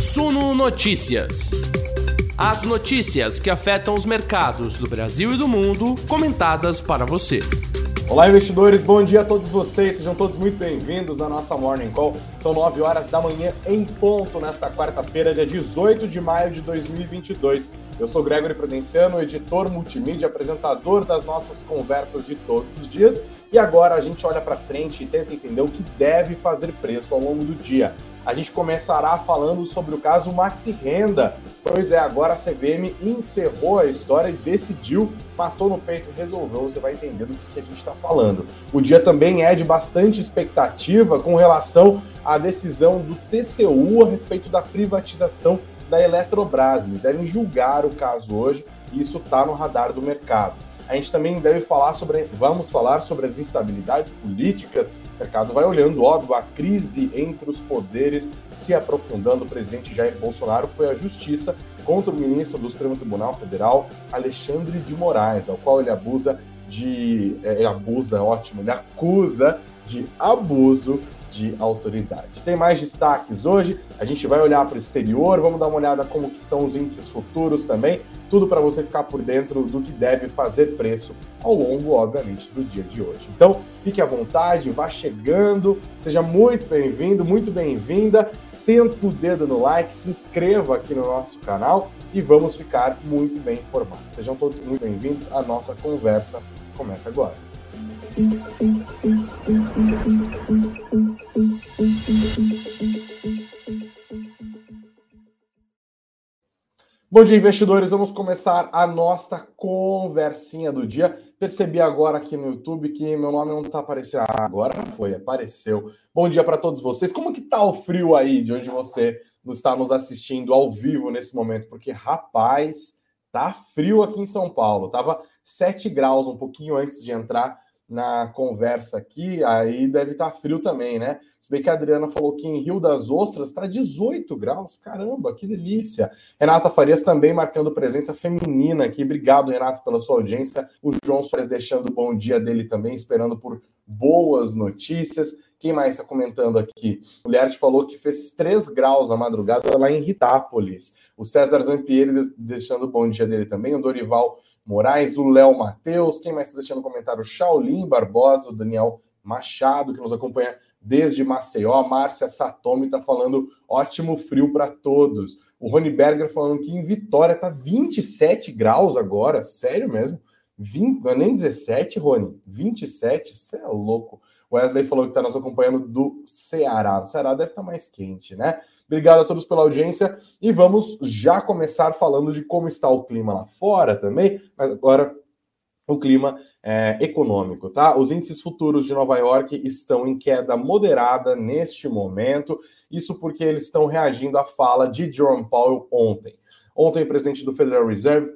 Suno Notícias. As notícias que afetam os mercados do Brasil e do mundo, comentadas para você. Olá, investidores, bom dia a todos vocês, sejam todos muito bem-vindos à nossa Morning Call. São 9 horas da manhã em ponto nesta quarta-feira, dia 18 de maio de 2022. Eu sou Gregory Prudenciano, editor multimídia, apresentador das nossas conversas de todos os dias. E agora a gente olha para frente e tenta entender o que deve fazer preço ao longo do dia. A gente começará falando sobre o caso Maxi Renda. Pois é, agora a CVM encerrou a história e decidiu, matou no peito, resolveu. Você vai entender do que a gente está falando. O dia também é de bastante expectativa com relação à decisão do TCU a respeito da privatização da Eletrobras. Eles devem julgar o caso hoje e isso está no radar do mercado. A gente também deve falar sobre, vamos falar sobre as instabilidades políticas. O mercado vai olhando, óbvio, a crise entre os poderes se aprofundando. O presidente Jair Bolsonaro foi à justiça contra o ministro do Supremo Tribunal Federal, Alexandre de Moraes, ao qual ele abusa de. É, ele abusa, ótimo, ele acusa de abuso de autoridade. Tem mais destaques hoje, a gente vai olhar para o exterior, vamos dar uma olhada como estão os índices futuros também, tudo para você ficar por dentro do que deve fazer preço ao longo, obviamente, do dia de hoje. Então, fique à vontade, vá chegando, seja muito bem-vindo, muito bem-vinda, senta o dedo no like, se inscreva aqui no nosso canal e vamos ficar muito bem informados. Sejam todos muito bem-vindos, a nossa conversa começa agora. Bom dia, investidores. Vamos começar a nossa conversinha do dia. Percebi agora aqui no YouTube que meu nome não está aparecendo. Ah, agora foi, apareceu. Bom dia para todos vocês. Como que tá o frio aí de onde você está nos assistindo ao vivo nesse momento? Porque, rapaz, tá frio aqui em São Paulo. Tava 7 graus um pouquinho antes de entrar na conversa aqui, aí deve estar tá frio também, né? Se bem que a Adriana falou que em Rio das Ostras está 18 graus, caramba, que delícia. Renata Farias também marcando presença feminina aqui. Obrigado, Renato, pela sua audiência. O João Soares deixando o bom dia dele também, esperando por boas notícias. Quem mais está comentando aqui? O Liarte falou que fez 3 graus na madrugada lá em Ritápolis. O César Zampieri deixando o bom dia dele também. O Dorival Moraes, o Léo Matheus, quem mais está deixando comentário? Shaolin Barbosa, o Daniel Machado, que nos acompanha desde Maceió. Márcia Satomi está falando ótimo frio para todos. O Rony Berger falando que em Vitória tá 27 graus agora. Sério mesmo? 20, não é nem 17, Rony. 27? Você é louco. Wesley falou que está nos acompanhando do Ceará. O Ceará deve estar tá mais quente, né? Obrigado a todos pela audiência e vamos já começar falando de como está o clima lá fora também, mas agora o clima é, econômico, tá? Os índices futuros de Nova York estão em queda moderada neste momento, isso porque eles estão reagindo à fala de Jerome Powell ontem. Ontem, o presidente do Federal Reserve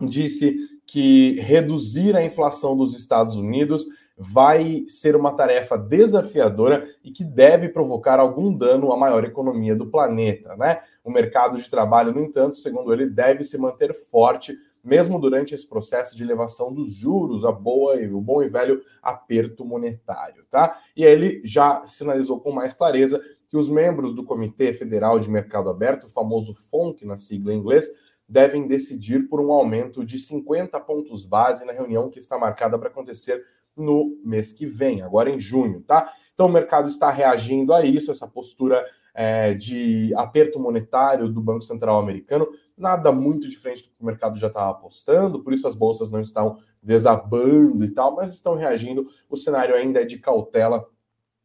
disse que reduzir a inflação dos Estados Unidos vai ser uma tarefa desafiadora e que deve provocar algum dano à maior economia do planeta, né? O mercado de trabalho, no entanto, segundo ele, deve se manter forte mesmo durante esse processo de elevação dos juros, a boa e o bom e velho aperto monetário, tá? E aí ele já sinalizou com mais clareza que os membros do Comitê Federal de Mercado Aberto, o famoso FONC na sigla em inglês, devem decidir por um aumento de 50 pontos base na reunião que está marcada para acontecer no mês que vem, agora em junho, tá? Então o mercado está reagindo a isso, essa postura é, de aperto monetário do Banco Central americano, nada muito diferente do que o mercado já estava apostando, por isso as bolsas não estão desabando e tal, mas estão reagindo. O cenário ainda é de cautela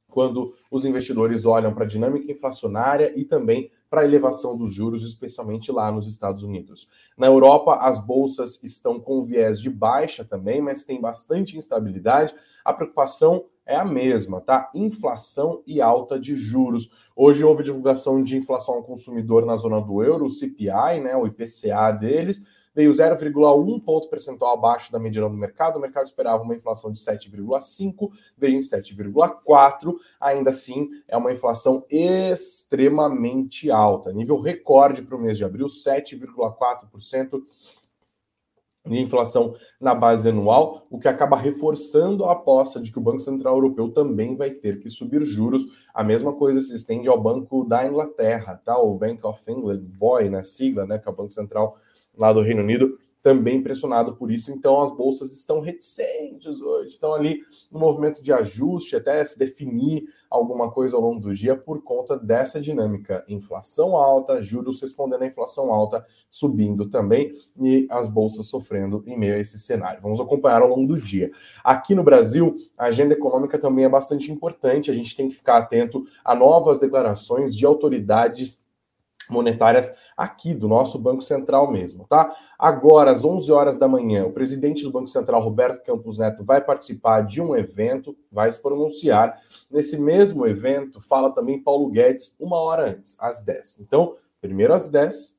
quando os investidores olham para a dinâmica inflacionária e também para a elevação dos juros, especialmente lá nos Estados Unidos. Na Europa, as bolsas estão com viés de baixa também, mas tem bastante instabilidade. A preocupação é a mesma, tá? Inflação e alta de juros. Hoje houve divulgação de inflação ao consumidor na zona do euro, o CPI, né, o IPCA deles, veio 0,1 ponto percentual abaixo da mediana do mercado. O mercado esperava uma inflação de 7,5, veio em 7,4. Ainda assim, é uma inflação extremamente alta, nível recorde para o mês de abril, 7,4% de inflação na base anual, o que acaba reforçando a aposta de que o Banco Central Europeu também vai ter que subir juros. A mesma coisa se estende ao Banco da Inglaterra, tá? O Bank of England, BOE na sigla, né, que é o Banco Central lá do Reino Unido, também pressionado por isso. Então, as bolsas estão reticentes hoje, estão ali no movimento de ajuste, até se definir alguma coisa ao longo do dia por conta dessa dinâmica. Inflação alta, juros respondendo à inflação alta, subindo também, e as bolsas sofrendo em meio a esse cenário. Vamos acompanhar ao longo do dia. Aqui no Brasil, a agenda econômica também é bastante importante, a gente tem que ficar atento a novas declarações de autoridades monetárias aqui do nosso Banco Central mesmo, tá? Agora, às 11 horas da manhã, o presidente do Banco Central, Roberto Campos Neto, vai participar de um evento, vai se pronunciar. Nesse mesmo evento, fala também Paulo Guedes uma hora antes, às 10. Então, primeiro às 10,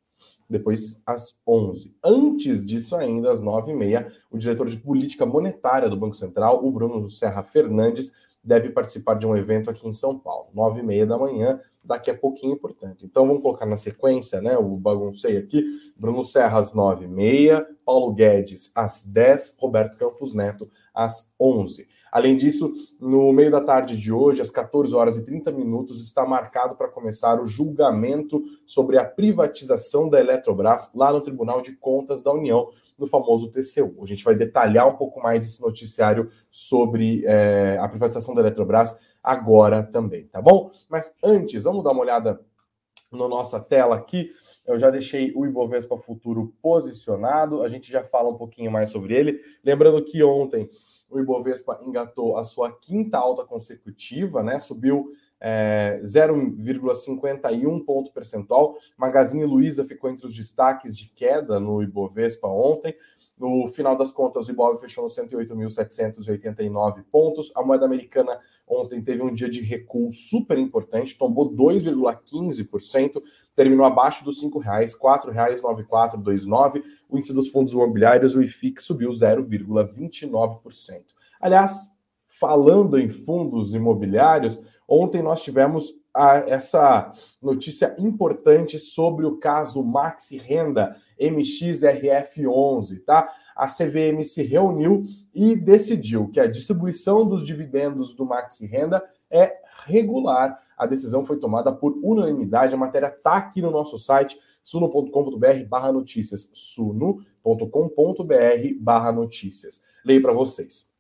depois às 11. Antes disso ainda, às 9h30, o diretor de política monetária do Banco Central, o Bruno Serra Fernandes, deve participar de um evento aqui em São Paulo, 9h30 da manhã, daqui a pouquinho, portanto. Então vamos colocar na sequência, né? O baguncei aqui. Bruno Serra às 9h30, Paulo Guedes às 10, Roberto Campos Neto às 11. Além disso, no meio da tarde de hoje, às 14 horas e 30 minutos, está marcado para começar o julgamento sobre a privatização da Eletrobras lá no Tribunal de Contas da União, no famoso TCU. A gente vai detalhar um pouco mais esse noticiário sobre é, a privatização da Eletrobras agora também, tá bom? Mas antes, vamos dar uma olhada na nossa tela aqui. Eu já deixei o Ibovespa Futuro posicionado, a gente já fala um pouquinho mais sobre ele. Lembrando que ontem o Ibovespa engatou a sua quinta alta consecutiva, né? Subiu é, 0,51 ponto percentual. Magazine Luiza ficou entre os destaques de queda no Ibovespa ontem. No final das contas, o Ibov fechou nos 108.789 pontos. A moeda americana ontem teve um dia de recuo super importante, tombou 2,15%, terminou abaixo dos R$ 5,00, R$ 4,9429. O índice dos fundos imobiliários, o IFIX, subiu 0,29%. Aliás, falando em fundos imobiliários, ontem nós tivemos a, essa notícia importante sobre o caso Maxi Renda MXRF11, tá? A CVM se reuniu e decidiu que a distribuição dos dividendos do Maxi Renda é regular. A decisão foi tomada por unanimidade. A matéria está aqui no nosso site, suno.com.br barra notícias. suno.com.br barra notícias. Leio para vocês.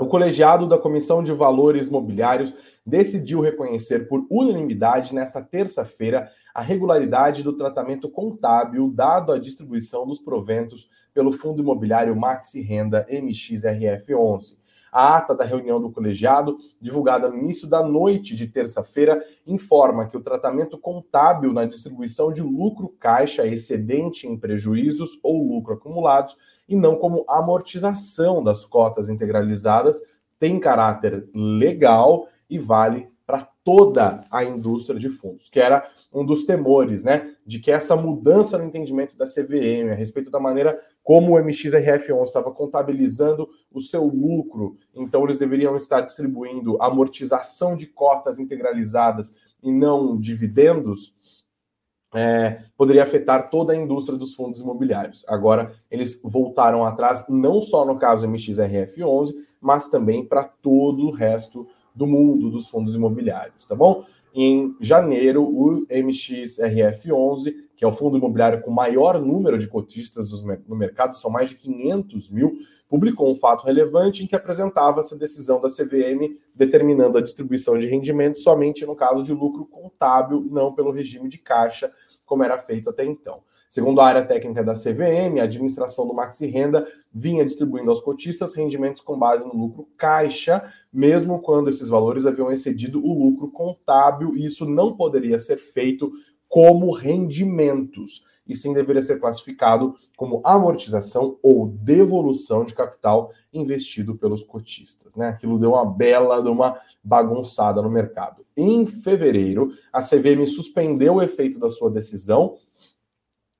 O colegiado da Comissão de Valores Mobiliários decidiu reconhecer por unanimidade nesta terça-feira a regularidade do tratamento contábil dado à distribuição dos proventos pelo Fundo Imobiliário Maxi Renda MXRF11. A ata da reunião do colegiado, divulgada no início da noite de terça-feira, informa que o tratamento contábil na distribuição de lucro caixa excedente em prejuízos ou lucro acumulados e não como amortização das cotas integralizadas, tem caráter legal e vale toda a indústria de fundos, que era um dos temores, né, de que essa mudança no entendimento da CVM a respeito da maneira como o MXRF11 estava contabilizando o seu lucro, então eles deveriam estar distribuindo amortização de cotas integralizadas e não dividendos, é, poderia afetar toda a indústria dos fundos imobiliários. Agora, eles voltaram atrás, não só no caso MXRF11, mas também para todo o resto do mundo dos fundos imobiliários, tá bom? Em janeiro, o MXRF11, que é o fundo imobiliário com maior número de cotistas no mercado, são mais de 500 mil, publicou um fato relevante em que apresentava essa decisão da CVM determinando a distribuição de rendimentos somente no caso de lucro contábil, não pelo regime de caixa, como era feito até então. Segundo a área técnica da CVM, a administração do Maxi Renda vinha distribuindo aos cotistas rendimentos com base no lucro caixa, mesmo quando esses valores haviam excedido o lucro contábil, e isso não poderia ser feito como rendimentos, e sim deveria ser classificado como amortização ou devolução de capital investido pelos cotistas. Né? Aquilo deu uma bela, deu uma bagunçada no mercado. Em fevereiro, a CVM suspendeu o efeito da sua decisão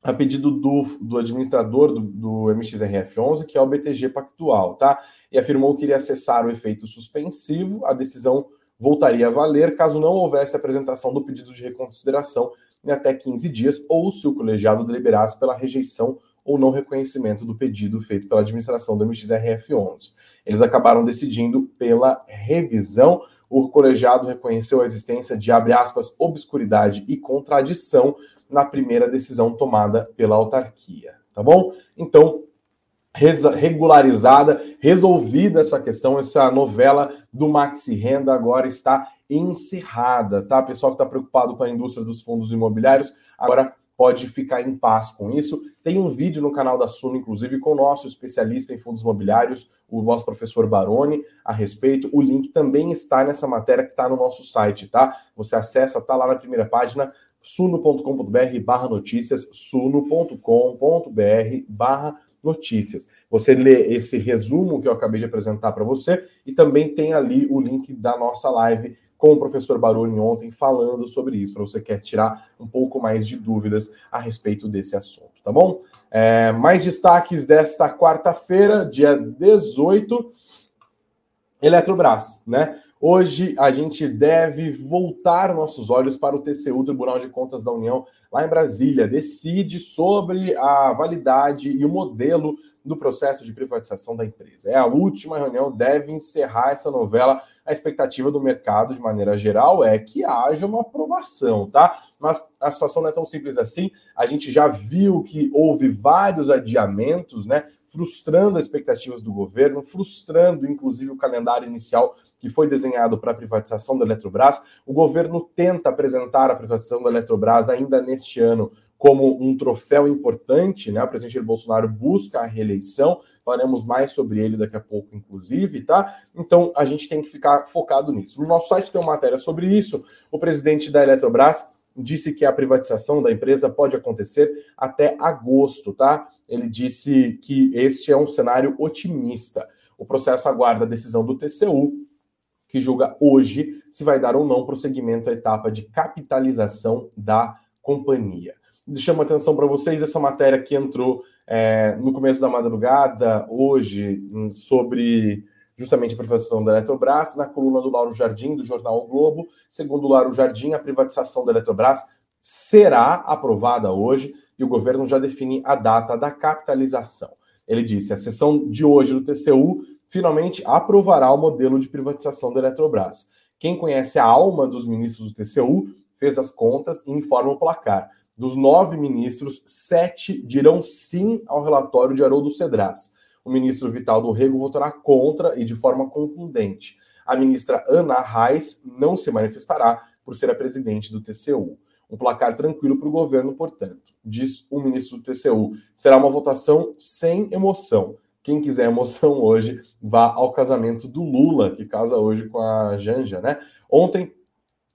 a pedido do, do administrador do, do MXRF11, que é o BTG Pactual, tá? E afirmou que iria cessar o efeito suspensivo, a decisão voltaria a valer caso não houvesse apresentação do pedido de reconsideração em até 15 dias, ou se o colegiado deliberasse pela rejeição ou não reconhecimento do pedido feito pela administração do MXRF11. Eles acabaram decidindo pela revisão. O colegiado reconheceu a existência de, abre aspas, obscuridade e contradição na primeira decisão tomada pela autarquia, tá bom? Então, regularizada, resolvida essa questão, essa novela do Maxi Renda agora está encerrada, tá? Pessoal que está preocupado com a indústria dos fundos imobiliários, agora pode ficar em paz com isso. Tem um vídeo no canal da Suno, inclusive, com o nosso especialista em fundos imobiliários, o nosso professor Baroni, a respeito. O link também está nessa matéria que está no nosso site, tá? Você acessa, tá lá na primeira página, suno.com.br barra notícias, suno.com.br barra notícias. Você lê esse resumo que eu acabei de apresentar para você e também tem ali o link da nossa live com o professor Baroni ontem falando sobre isso, para você quer tirar um pouco mais de dúvidas a respeito desse assunto, tá bom? É, mais destaques desta quarta-feira, dia 18, Eletrobras, né? Hoje a gente deve voltar nossos olhos para o TCU, Tribunal de Contas da União, lá em Brasília. Decide sobre a validade e o modelo do processo de privatização da empresa. É a última reunião, deve encerrar essa novela. A expectativa do mercado, de maneira geral, é que haja uma aprovação, tá? Mas a situação não é tão simples assim. A gente já viu que houve vários adiamentos, né? Frustrando as expectativas do governo, frustrando, inclusive, o calendário inicial que foi desenhado para a privatização da Eletrobras. O governo tenta apresentar a privatização da Eletrobras ainda neste ano como um troféu importante, né? O presidente Jair Bolsonaro busca a reeleição, falaremos mais sobre ele daqui a pouco, inclusive, tá? Então a gente tem que ficar focado nisso. No nosso site tem uma matéria sobre isso. O presidente da Eletrobras disse que a privatização da empresa pode acontecer até agosto, tá? Ele disse que este é um cenário otimista. O processo aguarda a decisão do TCU que julga hoje se vai dar ou não prosseguimento à etapa de capitalização da companhia. Chamo atenção para vocês essa matéria que entrou é, no começo da madrugada, hoje, hum, sobre justamente a privatização da Eletrobras, na coluna do Lauro Jardim, do jornal o Globo. Segundo o Lauro Jardim, a privatização da Eletrobras será aprovada hoje e o governo já define a data da capitalização. Ele disse: a sessão de hoje do TCU finalmente aprovará o modelo de privatização da Eletrobras. Quem conhece a alma dos ministros do TCU fez as contas e informa o placar. Dos nove ministros, sete dirão sim ao relatório de Haroldo Cedras. O ministro Vital do Rego votará contra e de forma contundente. A ministra Ana Reis não se manifestará por ser a presidente do TCU. Um placar tranquilo para o governo, portanto, diz o ministro do TCU. Será uma votação sem emoção. Quem quiser emoção hoje, vá ao casamento do Lula, que casa hoje com a Janja, né? Ontem,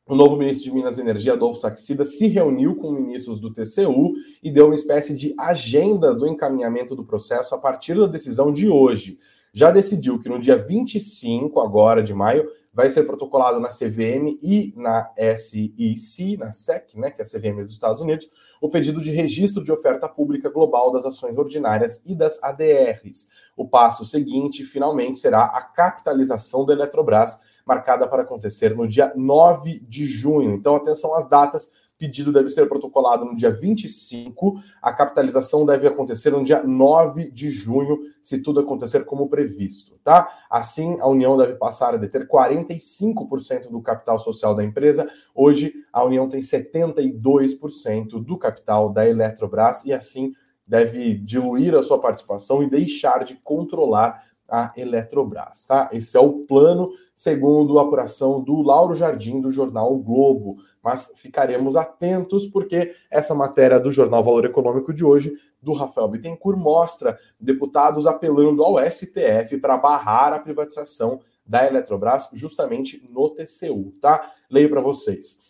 o novo ministro de Minas e Energia, Adolfo Saxida, se reuniu com ministros do TCU e deu uma espécie de agenda do encaminhamento do processo a partir da decisão de hoje. Já decidiu que no dia 25 agora de maio vai ser protocolado na CVM e na SEC, na SEC, né, que é a CVM dos Estados Unidos, o pedido de registro de oferta pública global das ações ordinárias e das ADRs. O passo seguinte, finalmente, será a capitalização da Eletrobras, marcada para acontecer no dia 9 de junho. Então, atenção às datas pedido deve ser protocolado no dia 25, a capitalização deve acontecer no dia 9 de junho, se tudo acontecer como previsto, tá? Assim, a União deve passar a deter 45% do capital social da empresa. Hoje, a União tem 72% do capital da Eletrobras e assim deve diluir a sua participação e deixar de controlar a Eletrobras, tá? Esse é o plano, segundo a apuração do Lauro Jardim, do jornal o Globo. Mas ficaremos atentos, porque essa matéria do jornal Valor Econômico de hoje, do Rafael Bittencourt, mostra deputados apelando ao STF para barrar a privatização da Eletrobras, justamente no TCU, tá? Leio para vocês.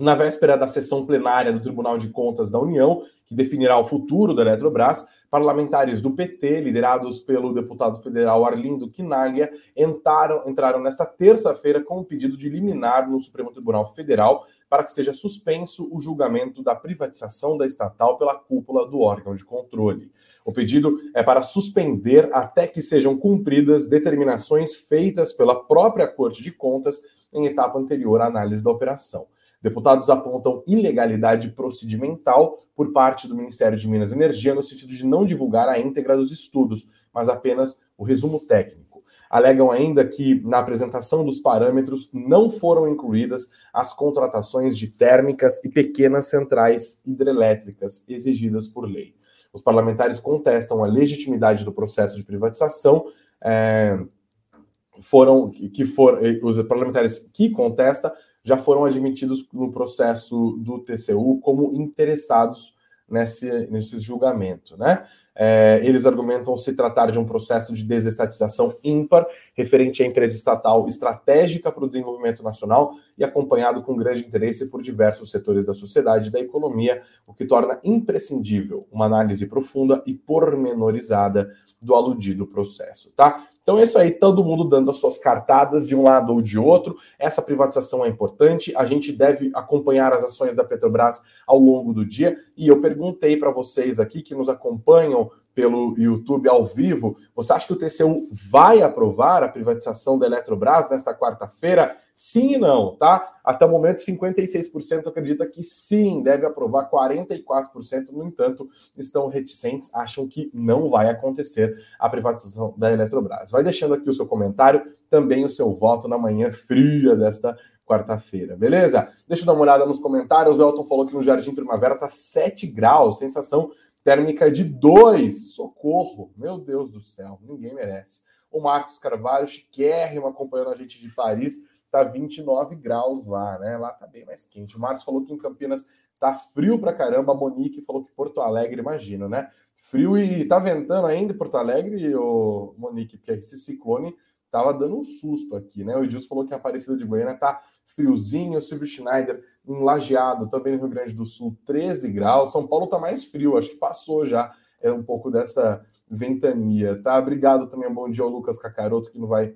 Na véspera da sessão plenária do Tribunal de Contas da União, que definirá o futuro da Eletrobras, Parlamentares do PT, liderados pelo deputado federal Arlindo Quinaglia, entraram, entraram nesta terça-feira com um pedido de liminar no Supremo Tribunal Federal para que seja suspenso o julgamento da privatização da estatal pela cúpula do órgão de controle. O pedido é para suspender até que sejam cumpridas determinações feitas pela própria Corte de Contas em etapa anterior à análise da operação. Deputados apontam ilegalidade procedimental por parte do Ministério de Minas e Energia no sentido de não divulgar a íntegra dos estudos, mas apenas o resumo técnico. Alegam ainda que na apresentação dos parâmetros não foram incluídas as contratações de térmicas e pequenas centrais hidrelétricas exigidas por lei. Os parlamentares contestam a legitimidade do processo de privatização. É, foram que foram os parlamentares que contesta já foram admitidos no processo do TCU como interessados nesse, nesse julgamento, né? É, eles argumentam se tratar de um processo de desestatização ímpar, referente à empresa estatal estratégica para o desenvolvimento nacional e acompanhado com grande interesse por diversos setores da sociedade e da economia, o que torna imprescindível uma análise profunda e pormenorizada do aludido processo, tá? Então é isso aí, todo mundo dando as suas cartadas de um lado ou de outro. Essa privatização é importante, a gente deve acompanhar as ações da Petrobras ao longo do dia. E eu perguntei para vocês aqui que nos acompanham pelo YouTube ao vivo, você acha que o TCU vai aprovar a privatização da Eletrobras nesta quarta-feira? Sim e não, tá? Até o momento, 56% acredita que sim, deve aprovar, 44%, no entanto, estão reticentes, acham que não vai acontecer a privatização da Eletrobras. Vai deixando aqui o seu comentário, também o seu voto na manhã fria desta quarta-feira, beleza? Deixa eu dar uma olhada nos comentários. O Elton falou que no Jardim Primavera tá 7 graus, sensação térmica de 2. Socorro! Meu Deus do céu, ninguém merece. O Marcos Carvalho, chiquérrimo, acompanhando a gente de Paris, tá 29 graus lá, né? Lá tá bem mais quente. O Marcos falou que em Campinas tá frio pra caramba. A Monique falou que Porto Alegre, imagina, né? Frio e tá ventando ainda em Porto Alegre, o Monique, porque esse ciclone tava dando um susto aqui, né? O Edilson falou que a Aparecida de Goiânia tá friozinho. O Silvio Schneider em Lajeado, também no Rio Grande do Sul, 13 graus. São Paulo está mais frio, acho que passou já é um pouco dessa ventania, tá? Obrigado também, bom dia ao Lucas Cacaroto, que não vai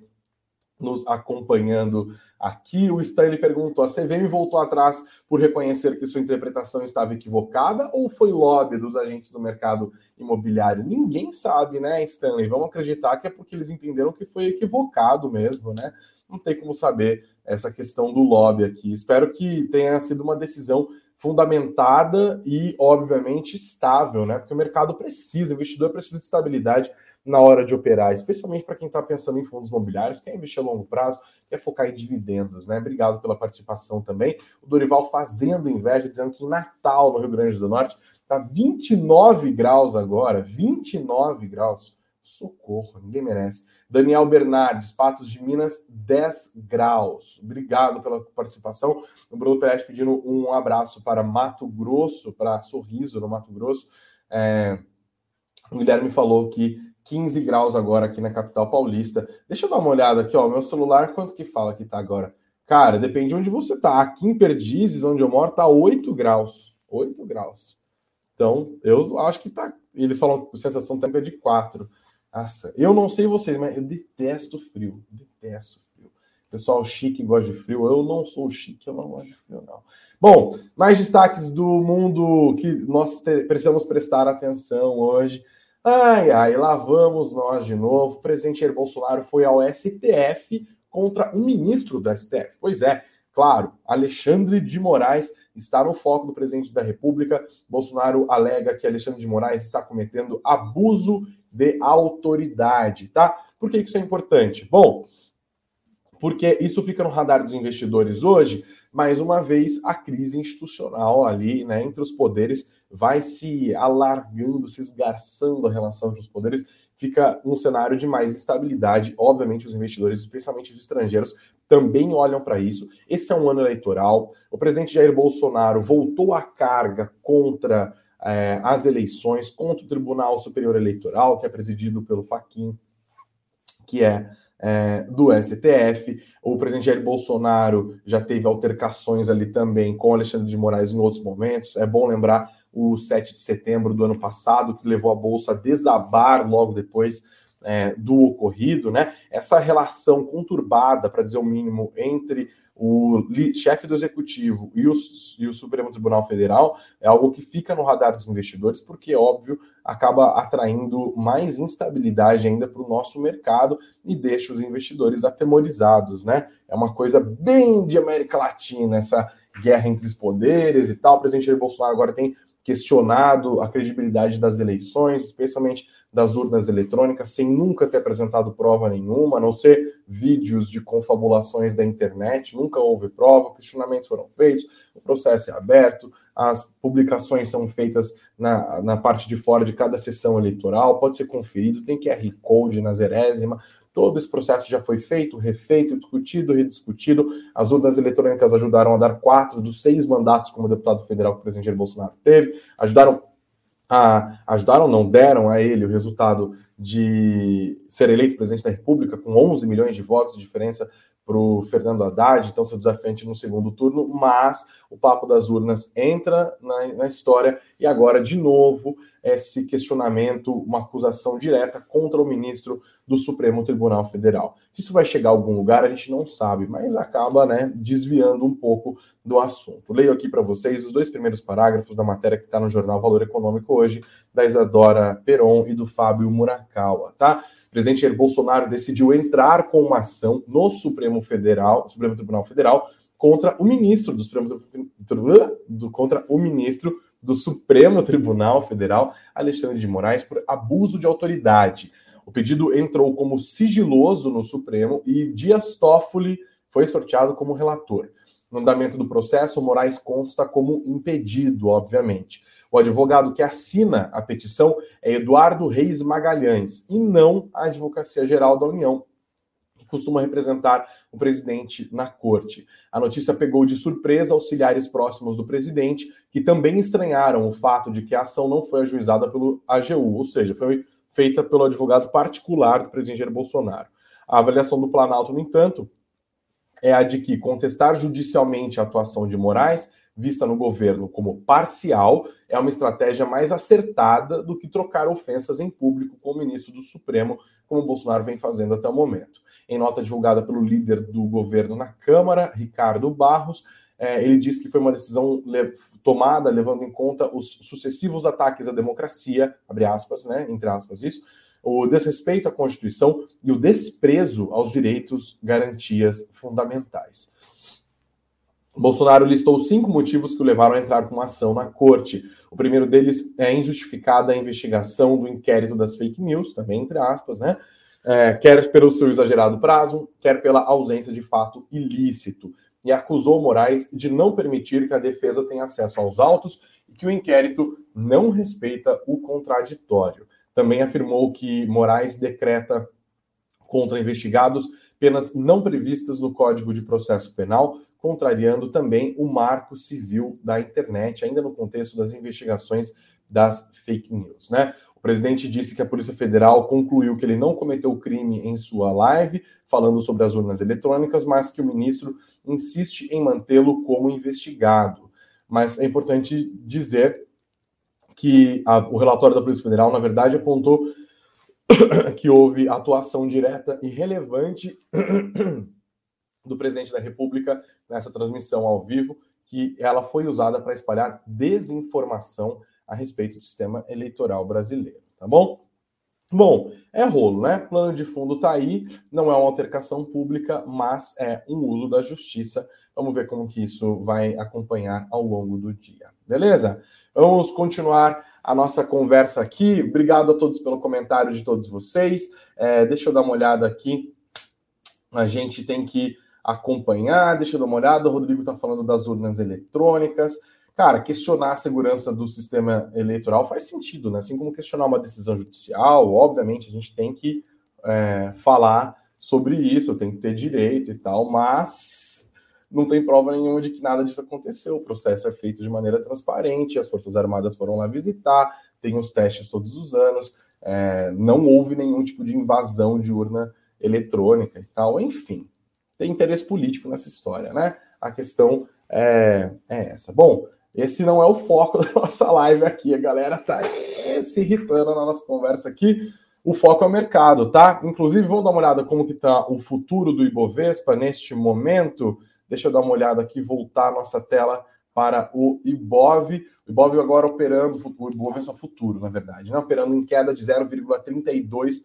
nos acompanhando aqui. O Stanley perguntou: a CVM voltou atrás por reconhecer que sua interpretação estava equivocada ou foi lobby dos agentes do mercado imobiliário? Ninguém sabe, né, Stanley? Vamos acreditar que é porque eles entenderam que foi equivocado mesmo, né? Não tem como saber essa questão do lobby aqui. Espero que tenha sido uma decisão fundamentada e, obviamente, estável, né? Porque o mercado precisa, o investidor precisa de estabilidade na hora de operar, especialmente para quem está pensando em fundos imobiliários, quer investir a longo prazo, quer focar em dividendos, né? Obrigado pela participação também. O Dorival fazendo inveja, dizendo que em Natal, no Rio Grande do Norte, está 29 graus agora, 29 graus. Socorro, ninguém merece. Daniel Bernardes, Patos de Minas, 10 graus. Obrigado pela participação. O Bruno Pérez pedindo um abraço para Mato Grosso, para Sorriso, no Mato Grosso. É, o Guilherme falou que 15 graus agora aqui na capital paulista. Deixa eu dar uma olhada aqui, ó. Meu celular, quanto que fala que tá agora? Cara, depende de onde você tá. Aqui em Perdizes, onde eu moro, tá 8 graus. 8 graus. Então, eu acho que tá. Eles falam que sensação térmica de 4. Nossa, eu não sei vocês, mas eu detesto frio. Detesto frio. Pessoal chique gosta de frio. Eu não sou chique, eu não gosto de frio, não. Bom, mais destaques do mundo que nós precisamos prestar atenção hoje. Ai, ai, lá vamos nós de novo. O presidente Jair Bolsonaro foi ao STF contra um ministro do STF. Pois é, claro, Alexandre de Moraes está no foco do presidente da República. Bolsonaro alega que Alexandre de Moraes está cometendo abuso de autoridade, tá? Por que isso é importante? Bom, porque isso fica no radar dos investidores hoje, mais uma vez a crise institucional ali, né, entre os poderes vai se alargando, se esgarçando a relação entre os poderes, fica um cenário de mais instabilidade. Obviamente, os investidores, especialmente os estrangeiros, também olham para isso. Esse é um ano eleitoral. O presidente Jair Bolsonaro voltou à carga contra é, as eleições contra o Tribunal Superior Eleitoral, que é presidido pelo Faquin, que é, é, do STF. O presidente Jair Bolsonaro já teve altercações ali também com Alexandre de Moraes em outros momentos. É bom lembrar o 7 de setembro do ano passado, que levou a Bolsa a desabar logo depois é, do ocorrido, né? Essa relação conturbada, para dizer o mínimo, entre o chefe do executivo e o, e o, Supremo Tribunal Federal é algo que fica no radar dos investidores, porque, óbvio, acaba atraindo mais instabilidade ainda para o nosso mercado e deixa os investidores atemorizados, né? É uma coisa bem de América Latina, essa guerra entre os poderes e tal. O presidente Bolsonaro agora tem questionado a credibilidade das eleições, especialmente das urnas eletrônicas, sem nunca ter apresentado prova nenhuma, a não ser vídeos de confabulações da internet, nunca houve prova, questionamentos foram feitos, o processo é aberto, as publicações são feitas na, na parte de fora de cada sessão eleitoral, pode ser conferido, tem QR Code na zerésima, Todo esse processo já foi feito, refeito, discutido, rediscutido. As urnas eletrônicas ajudaram a dar quatro dos seis mandatos como deputado federal que o presidente Jair Bolsonaro teve. Ajudaram a, ajudaram, não deram a ele o resultado de ser eleito presidente da República com 11 milhões de votos de diferença para o Fernando Haddad, então seu desafiante no segundo turno, mas o papo das urnas entra na, na, história e agora, de novo, esse questionamento, uma acusação direta contra o ministro do Supremo Tribunal Federal. Isso vai chegar a algum lugar, a gente não sabe, mas acaba né, desviando um pouco do assunto. Leio aqui para vocês os dois primeiros parágrafos da matéria que está no jornal Valor Econômico hoje, da Isadora Peron e do Fábio Murakawa, tá? presidente Jair Bolsonaro decidiu entrar com uma ação no Supremo Federal, Supremo Tribunal Federal, contra o ministro do Supremo do, contra o ministro do Supremo Tribunal Federal, Alexandre de Moraes, por abuso de autoridade. O pedido entrou como sigiloso no Supremo e Dias Toffoli foi sorteado como relator. No andamento do processo, Moraes consta como impedido, obviamente. O advogado que assina a petição é Eduardo Reis Magalhães e não a Advocacia Geral da União, que costuma representar o presidente na corte. A notícia pegou de surpresa auxiliares próximos do presidente, que também estranharam o fato de que a ação não foi ajuizada pelo AGU, ou seja, foi feita pelo advogado particular do presidente Jair Bolsonaro. A avaliação do Planalto, no entanto, é a de que contestar judicialmente a atuação de Moraes vista no governo como parcial é uma estratégia mais acertada do que trocar ofensas em público com o ministro do Supremo, como Bolsonaro vem fazendo até o momento. Em nota divulgada pelo líder do governo na Câmara, Ricardo Barros, é, ele diz que foi uma decisão le tomada levando em conta os sucessivos ataques à democracia, abre aspas, né, entre aspas isso, o desrespeito à Constituição e o desprezo aos direitos, garantias fundamentais. Bolsonaro listou cinco motivos que o levaram a entrar com ação na corte. O primeiro deles é a injustificada investigação do inquérito das fake news, também entre aspas, né? É, quer pelo seu exagerado prazo, quer pela ausência de fato ilícito. E acusou Moraes de não permitir que a defesa tenha acesso aos autos e que o inquérito não respeita o contraditório. Também afirmou que Moraes decreta contra investigados penas não previstas no Código de Processo Penal, contrariando também o marco civil da internet, ainda no contexto das investigações das fake news. Né? O presidente disse que a Polícia Federal concluiu que ele não cometeu crime em sua live, falando sobre as urnas eletrônicas, mas que o ministro insiste em mantê-lo como investigado. Mas é importante dizer que a, o relatório da Polícia Federal, na verdade, apontou que houve atuação direta e relevante do presidente da República nessa transmissão ao vivo, que ela foi usada para espalhar desinformação a respeito do sistema eleitoral brasileiro, tá bom? Bom, é rolo, né? Plano de fundo tá aí, não é uma altercação pública, mas é um uso da justiça. Vamos ver como que isso vai acompanhar ao longo do dia. Beleza? Vamos continuar a nossa conversa aqui. Obrigado a todos pelo comentário de todos vocês. É, deixa eu dar uma olhada aqui. A gente tem que acompanhar. Deixa eu dar uma olhada. O Rodrigo está falando das urnas eletrônicas. Cara, questionar a segurança do sistema eleitoral faz sentido, né? Assim como questionar uma decisão judicial, obviamente a gente tem que é, falar sobre isso, tem que ter direito e tal, mas não tem prova nenhuma de que nada disso aconteceu. O processo é feito de maneira transparente, as Forças Armadas foram lá visitar, tem os testes todos os anos, é, não houve nenhum tipo de invasão de urna eletrônica e tal, enfim tem interesse político nessa história, né? A questão é, é essa. Bom, esse não é o foco da nossa live aqui. A galera tá se irritando na nossa conversa aqui. O foco é o mercado, tá? Inclusive, vamos dar uma olhada como que tá o futuro do Ibovespa neste momento. Deixa eu dar uma olhada aqui, voltar a nossa tela para o Ibov. O Ibov agora operando, o Ibovespa futuro, na verdade, né? operando em queda de 0,32%,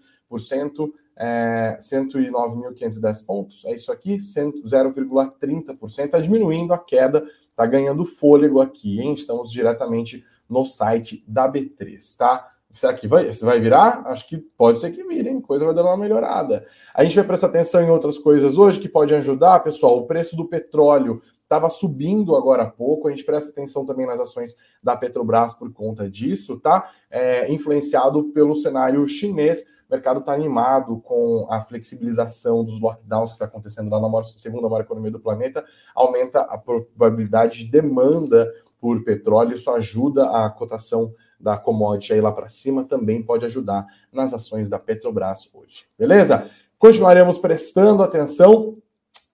é, 109.510 pontos, é isso aqui, 0,30%, está diminuindo a queda, tá ganhando fôlego aqui, hein? Estamos diretamente no site da B3, tá? Será que vai, vai virar? Acho que pode ser que vire, hein? Coisa vai dar uma melhorada. A gente vai prestar atenção em outras coisas hoje que podem ajudar, pessoal. O preço do petróleo estava subindo agora há pouco. A gente presta atenção também nas ações da Petrobras por conta disso, tá? É, influenciado pelo cenário chinês. O mercado está animado com a flexibilização dos lockdowns que está acontecendo lá na maior, segunda maior economia do planeta. Aumenta a probabilidade de demanda por petróleo. Isso ajuda a cotação da commodity aí lá para cima. Também pode ajudar nas ações da Petrobras hoje. Beleza? Continuaremos prestando atenção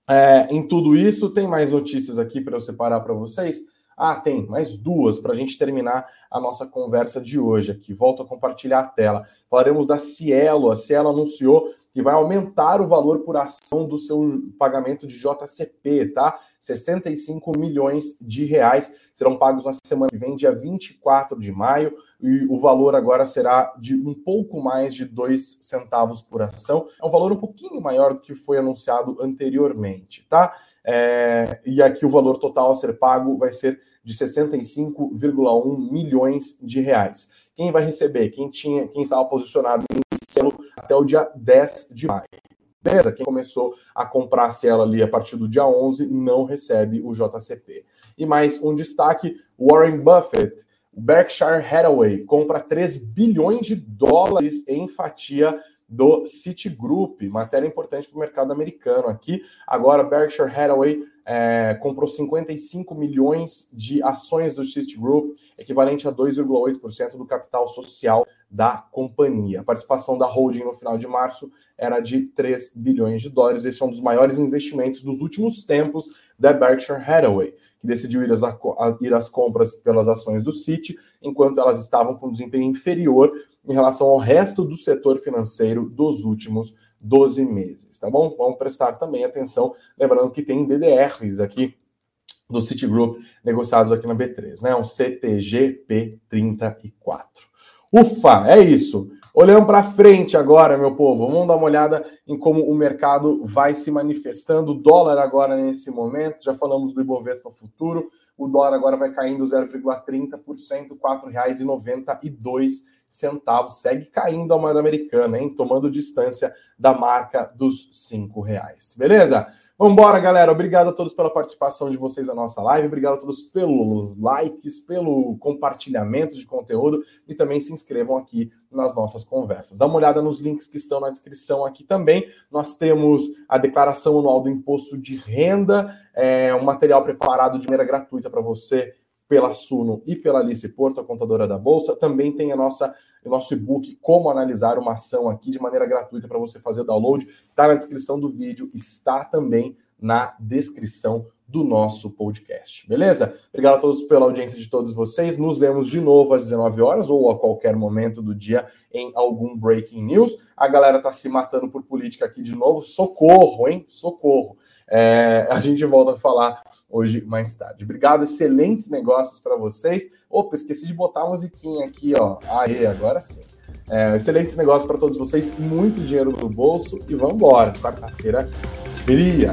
é, em tudo isso, tem mais notícias aqui para eu separar para vocês? Ah, tem mais duas para a gente terminar a nossa conversa de hoje aqui. Volto a compartilhar a tela. Falaremos da Cielo. A Cielo anunciou que vai aumentar o valor por ação do seu pagamento de JCP, tá? 65 milhões de reais serão pagos na semana que vem, dia 24 de maio e o valor agora será de um pouco mais de dois centavos por ação. É um valor um pouquinho maior do que foi anunciado anteriormente, tá? É, e aqui o valor total a ser pago vai ser de 65,1 milhões de reais. Quem vai receber? Quem tinha, quem estava posicionado em selo até o dia 10 de maio. Beleza? Quem começou a comprar a Cielo ali a partir do dia 11 não recebe o JCP. E mais um destaque: Warren Buffett Berkshire Hathaway compra 3 bilhões de dólares em fatia do Citigroup, matéria importante para o mercado americano aqui. Agora, Berkshire Hathaway é, comprou 55 milhões de ações do Citigroup, equivalente a 2,8% do capital social da companhia. A participação da holding no final de março era de 3 bilhões de dólares. Esse é um dos maiores investimentos dos últimos tempos da Berkshire Hathaway que decidiu ir às, ir às compras pelas ações do Citi, enquanto elas estavam com desempenho inferior em relação ao resto do setor financeiro dos últimos 12 meses, tá bom? Vamos prestar também atenção, lembrando que tem BDRs aqui do Citigroup negociados aqui na B3, né? Um CTGP34. Ufa, é isso. Olhando para frente agora, meu povo, vamos dar uma olhada em como o mercado vai se manifestando. O dólar agora nesse momento, já falamos do Ibovespa futuro, o dólar agora vai caindo 0,30%, R$ 4,92 centavos. Segue caindo a moeda americana, hein? Tomando distância da marca dos cinco reais. Beleza? Vambora, galera. Obrigado a todos pela participação de vocês na nossa live. Obrigado a todos pelos likes, pelo compartilhamento de conteúdo e também se inscrevam aqui nas nossas conversas. Dá uma olhada nos links que estão na descrição aqui também. Nós temos a declaração anual do imposto de renda, é, um material preparado de maneira gratuita para você pela Suno e pela Alice Porto, a contadora da Bolsa. Também tem a nossa o nosso e-book Como Analisar uma Ação aqui de maneira gratuita para você fazer download. Está na descrição do vídeo, está também na descrição do nosso podcast. Beleza? Obrigado a todos pela audiência de todos vocês. Nos vemos de novo às 19 horas ou a qualquer momento do dia em algum breaking news. A galera tá se matando por política aqui de novo. Socorro, hein? Socorro. É, a gente volta a falar hoje mais tarde. Obrigado, excelentes negócios para vocês. Opa, esqueci de botar a musiquinha aqui, ó. Aí, agora sim. É, excelentes negócios para todos vocês, muito dinheiro no bolso e vamos embora. Quarta-feira fria.